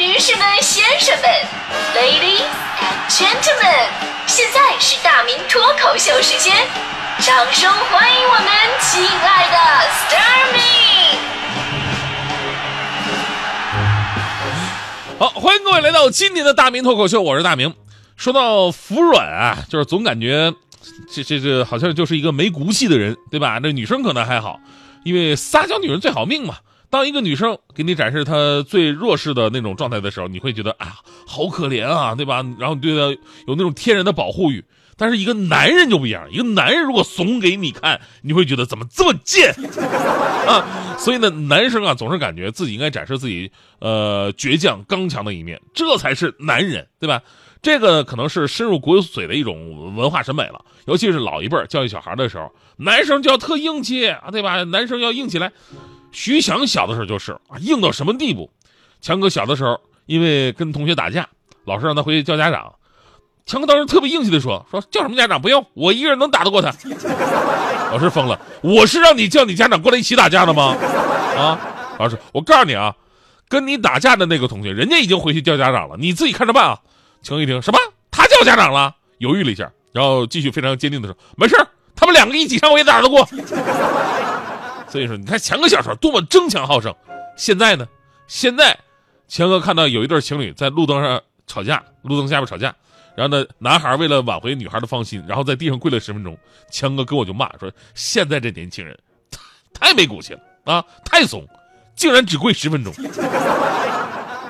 女士们、先生们，Ladies and Gentlemen，现在是大明脱口秀时间，掌声欢迎我们亲爱的 s t a r m y 好，欢迎各位来到今年的大明脱口秀，我是大明。说到服软啊，就是总感觉这这这好像就是一个没骨气的人，对吧？那女生可能还好，因为撒娇女人最好命嘛。当一个女生给你展示她最弱势的那种状态的时候，你会觉得啊，好可怜啊，对吧？然后你对她有那种天然的保护欲。但是一个男人就不一样，一个男人如果怂给你看，你会觉得怎么这么贱啊？所以呢，男生啊总是感觉自己应该展示自己呃倔强刚强的一面，这才是男人，对吧？这个可能是深入骨髓的一种文化审美了，尤其是老一辈教育小孩的时候，男生就要特硬气啊，对吧？男生要硬起来。徐翔小的时候就是啊，硬到什么地步？强哥小的时候因为跟同学打架，老师让他回去叫家长，强哥当时特别硬气的说：“说叫什么家长不用，我一个人能打得过他。”老师疯了，我是让你叫你家长过来一起打架的吗？啊，老师，我告诉你啊，跟你打架的那个同学，人家已经回去叫家长了，你自己看着办啊。强一听什么？他叫家长了？犹豫了一下，然后继续非常坚定的说：“没事他们两个一起上我也打得过。”所以说，你看强哥小时候多么争强好胜，现在呢？现在，强哥看到有一对情侣在路灯上吵架，路灯下面吵架，然后呢，男孩为了挽回女孩的芳心，然后在地上跪了十分钟。强哥跟我就骂说：“现在这年轻人，太没骨气了啊，太怂，竟然只跪十分钟，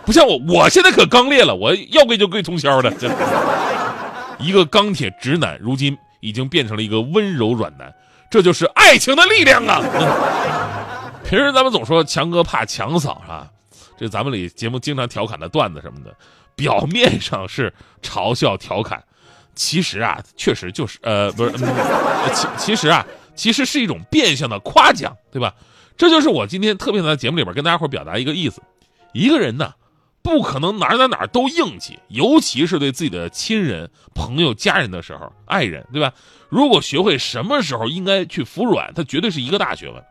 不像我，我现在可刚烈了，我要跪就跪通宵的。一个钢铁直男，如今已经变成了一个温柔软男。”这就是爱情的力量啊！平时咱们总说强哥怕强嫂啊？这咱们里节目经常调侃的段子什么的，表面上是嘲笑调侃，其实啊，确实就是呃，不是，其其实啊，其实是一种变相的夸奖，对吧？这就是我今天特别在节目里边跟大家伙表达一个意思：一个人呢，不可能哪哪哪儿都硬气，尤其是对自己的亲人、朋友、家人的时候，爱人，对吧？如果学会什么时候应该去服软，它绝对是一个大学问。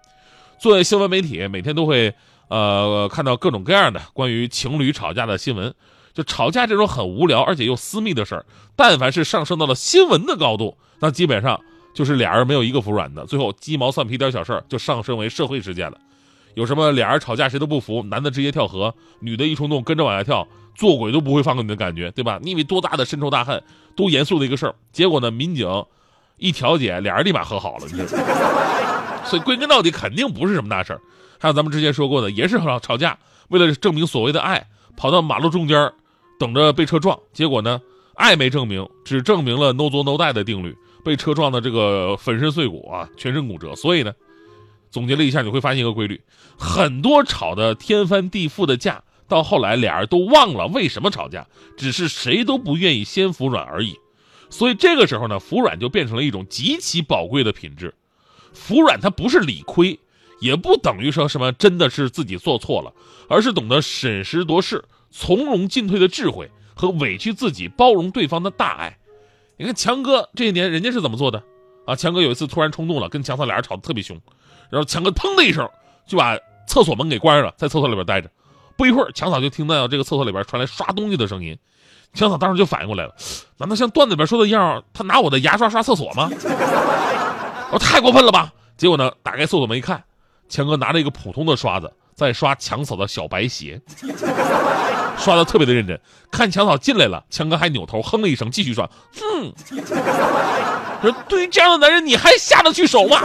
作为新闻媒体，每天都会呃看到各种各样的关于情侣吵架的新闻。就吵架这种很无聊而且又私密的事儿，但凡是上升到了新闻的高度，那基本上就是俩人没有一个服软的，最后鸡毛蒜皮点小事儿就上升为社会事件了。有什么俩人吵架谁都不服，男的直接跳河，女的一冲动跟着往下跳，做鬼都不会放过你的感觉，对吧？你以为多大的深仇大恨，多严肃的一个事儿，结果呢，民警。一调解，俩人立马和好了，你？所以归根到底，肯定不是什么大事儿。还有咱们之前说过的，也是吵吵架，为了证明所谓的爱，跑到马路中间等着被车撞。结果呢，爱没证明，只证明了 no 作 no 带的定律，被车撞的这个粉身碎骨啊，全身骨折。所以呢，总结了一下，你会发现一个规律：很多吵得天翻地覆的架，到后来俩人都忘了为什么吵架，只是谁都不愿意先服软而已。所以这个时候呢，服软就变成了一种极其宝贵的品质。服软它不是理亏，也不等于说什么真的是自己做错了，而是懂得审时度势、从容进退的智慧和委屈自己、包容对方的大爱。你看强哥这一年人家是怎么做的啊？强哥有一次突然冲动了，跟强嫂俩人吵得特别凶，然后强哥砰的一声就把厕所门给关上了，在厕所里边待着。不一会儿，强嫂就听到这个厕所里边传来刷东西的声音。强嫂当时就反应过来了，难道像段子里边说的一样，他拿我的牙刷刷厕所吗？我太过分了吧！结果呢，打开厕所门一看，强哥拿着一个普通的刷子在刷强嫂的小白鞋，刷的特别的认真。看强嫂进来了，强哥还扭头哼了一声，继续刷。哼，说对于这样的男人，你还下得去手吗？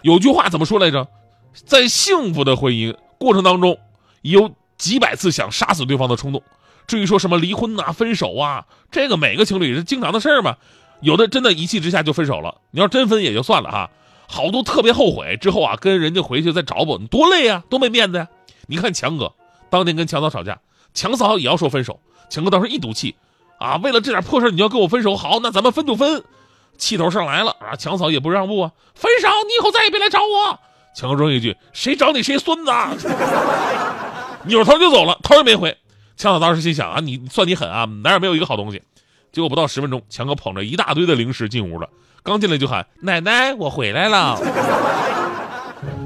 有句话怎么说来着？在幸福的婚姻过程当中，有几百次想杀死对方的冲动。至于说什么离婚呐、分手啊，这个每个情侣是经常的事儿嘛。有的真的一气之下就分手了。你要真分也就算了哈，好多特别后悔之后啊，跟人家回去再找补，你多累呀，多没面子呀。你看强哥当年跟强嫂吵架，强嫂也要说分手，强哥当时一赌气，啊，为了这点破事你要跟我分手，好，那咱们分就分。气头上来了啊，强嫂也不让步啊，分手，你以后再也别来找我。强哥说一句，谁找你谁孙子，扭头就走了，头也没回。强嫂当时心想啊，你算你狠啊，哪儿没有一个好东西？结果不到十分钟，强哥捧着一大堆的零食进屋了，刚进来就喊奶奶，我回来了。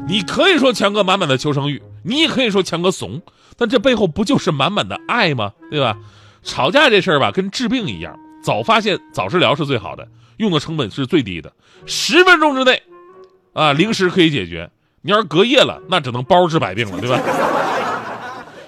你可以说强哥满满的求生欲，你也可以说强哥怂，但这背后不就是满满的爱吗？对吧？吵架这事儿吧，跟治病一样，早发现早治疗是最好的，用的成本是最低的，十分钟之内，啊，零食可以解决。你要是隔夜了，那只能包治百病了，对吧？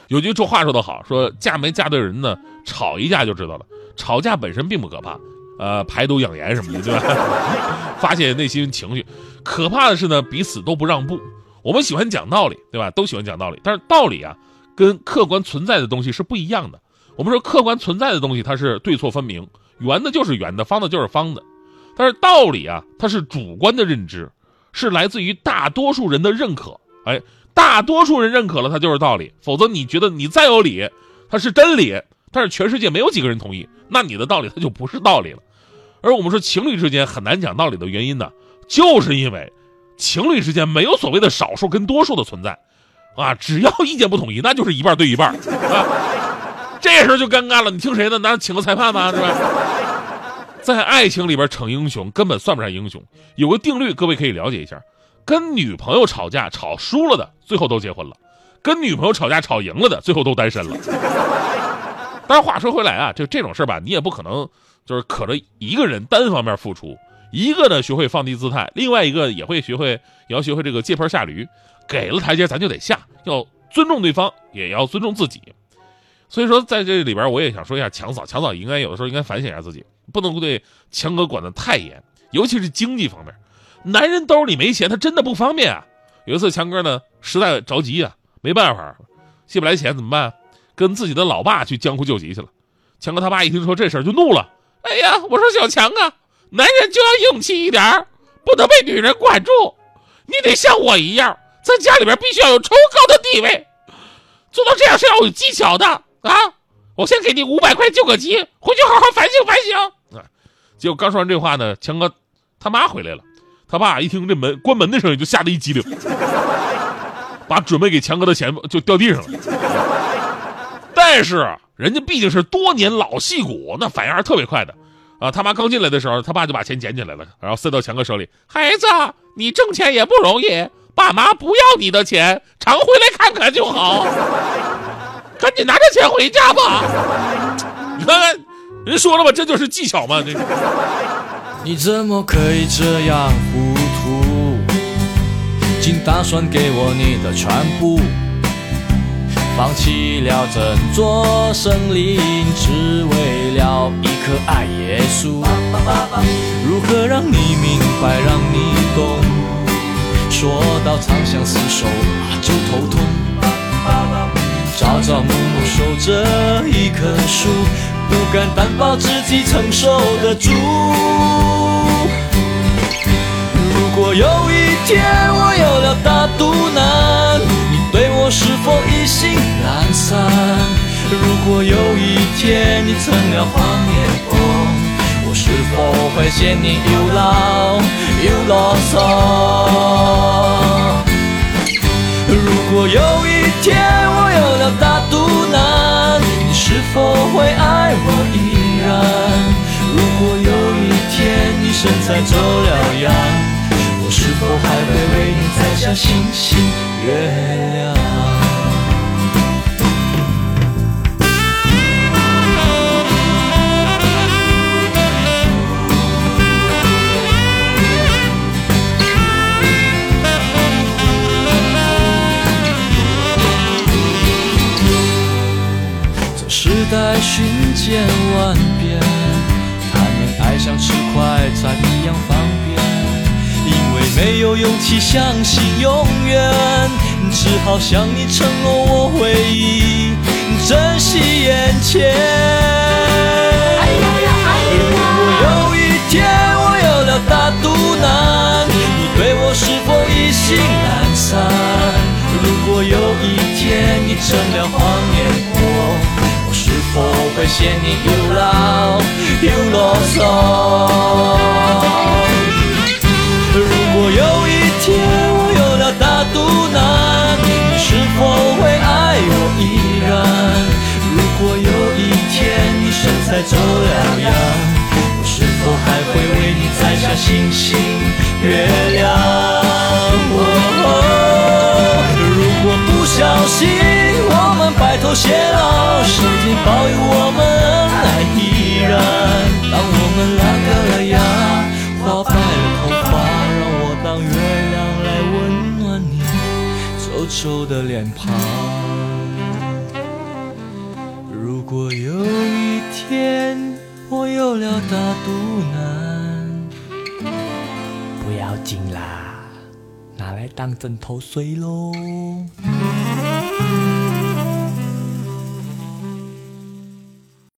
有句这话说得好，说嫁没嫁对人呢，吵一架就知道了。吵架本身并不可怕，呃，排毒养颜什么的，对吧？发泄内心情绪。可怕的是呢，彼此都不让步。我们喜欢讲道理，对吧？都喜欢讲道理，但是道理啊，跟客观存在的东西是不一样的。我们说客观存在的东西，它是对错分明，圆的就是圆的，方的就是方的。但是道理啊，它是主观的认知，是来自于大多数人的认可。哎，大多数人认可了，它就是道理。否则你觉得你再有理，它是真理，但是全世界没有几个人同意，那你的道理它就不是道理了。而我们说情侣之间很难讲道理的原因呢，就是因为情侣之间没有所谓的少数跟多数的存在，啊，只要意见不统一，那就是一半对一半 啊。这时候就尴尬了，你听谁的？那请个裁判吗？是吧？在爱情里边逞英雄根本算不上英雄。有个定律，各位可以了解一下：跟女朋友吵架吵输了的，最后都结婚了；跟女朋友吵架吵赢了的，最后都单身了。但是话说回来啊，就这种事吧，你也不可能就是可着一个人单方面付出，一个呢学会放低姿态，另外一个也会学会，也要学会这个借坡下驴，给了台阶咱就得下，要尊重对方，也要尊重自己。所以说，在这里边，我也想说一下强嫂。强嫂应该有的时候应该反省一下自己，不能够对强哥管得太严，尤其是经济方面。男人兜里没钱，他真的不方便啊。有一次，强哥呢实在着急啊，没办法，借不来钱怎么办？跟自己的老爸去江湖救急去了。强哥他爸一听说这事儿就怒了：“哎呀，我说小强啊，男人就要硬气一点，不能被女人管住。你得像我一样，在家里边必须要有崇高的地位，做到这样是要有技巧的。”啊！我先给你五百块救个急，回去好好反省反省。结果刚说完这话呢，强哥他妈回来了，他爸一听这门关门的声音就吓得一激灵，把准备给强哥的钱就掉地上了。但是人家毕竟是多年老戏骨，那反应还是特别快的。啊！他妈刚进来的时候，他爸就把钱捡起来了，然后塞到强哥手里。孩子，你挣钱也不容易，爸妈不要你的钱，常回来看看就好。赶紧拿着钱回家吧！你看看，人说了吧，这就是技巧嘛。这你怎么可以这样糊涂？竟打算给我你的全部，放弃了整座森林，只为了一颗爱耶稣。如何让你明白，让你懂？说到长相厮守就头痛。朝朝暮暮守着一棵树，不敢担保自己承受得住。如果有一天我有了大肚腩，我是否已心懒散？如果有一天你成了黄脸婆，我是否会嫌你又老又啰嗦？如果有一天我有了大肚腩，你是否会爱我依然？如果有一天你身材走了像星星月亮？在瞬间万变，谈恋爱像吃快餐一样方便，没有勇气相信永远，只好向你承诺我会珍惜眼前。如果有一天我有了大肚腩，你对我是否意兴阑珊？如果有一天你成了黄脸婆。我是否会嫌你又老又啰嗦。走了样，我是否还会为你摘下星星月亮？如果不小心我们。白头偕老，上天保佑我们爱依然。当我们拉掉了牙，花白了头发，让我当月亮来温暖你皱皱的脸庞。如果有一天我有了大肚腩，不要紧啦，拿来当枕头睡喽。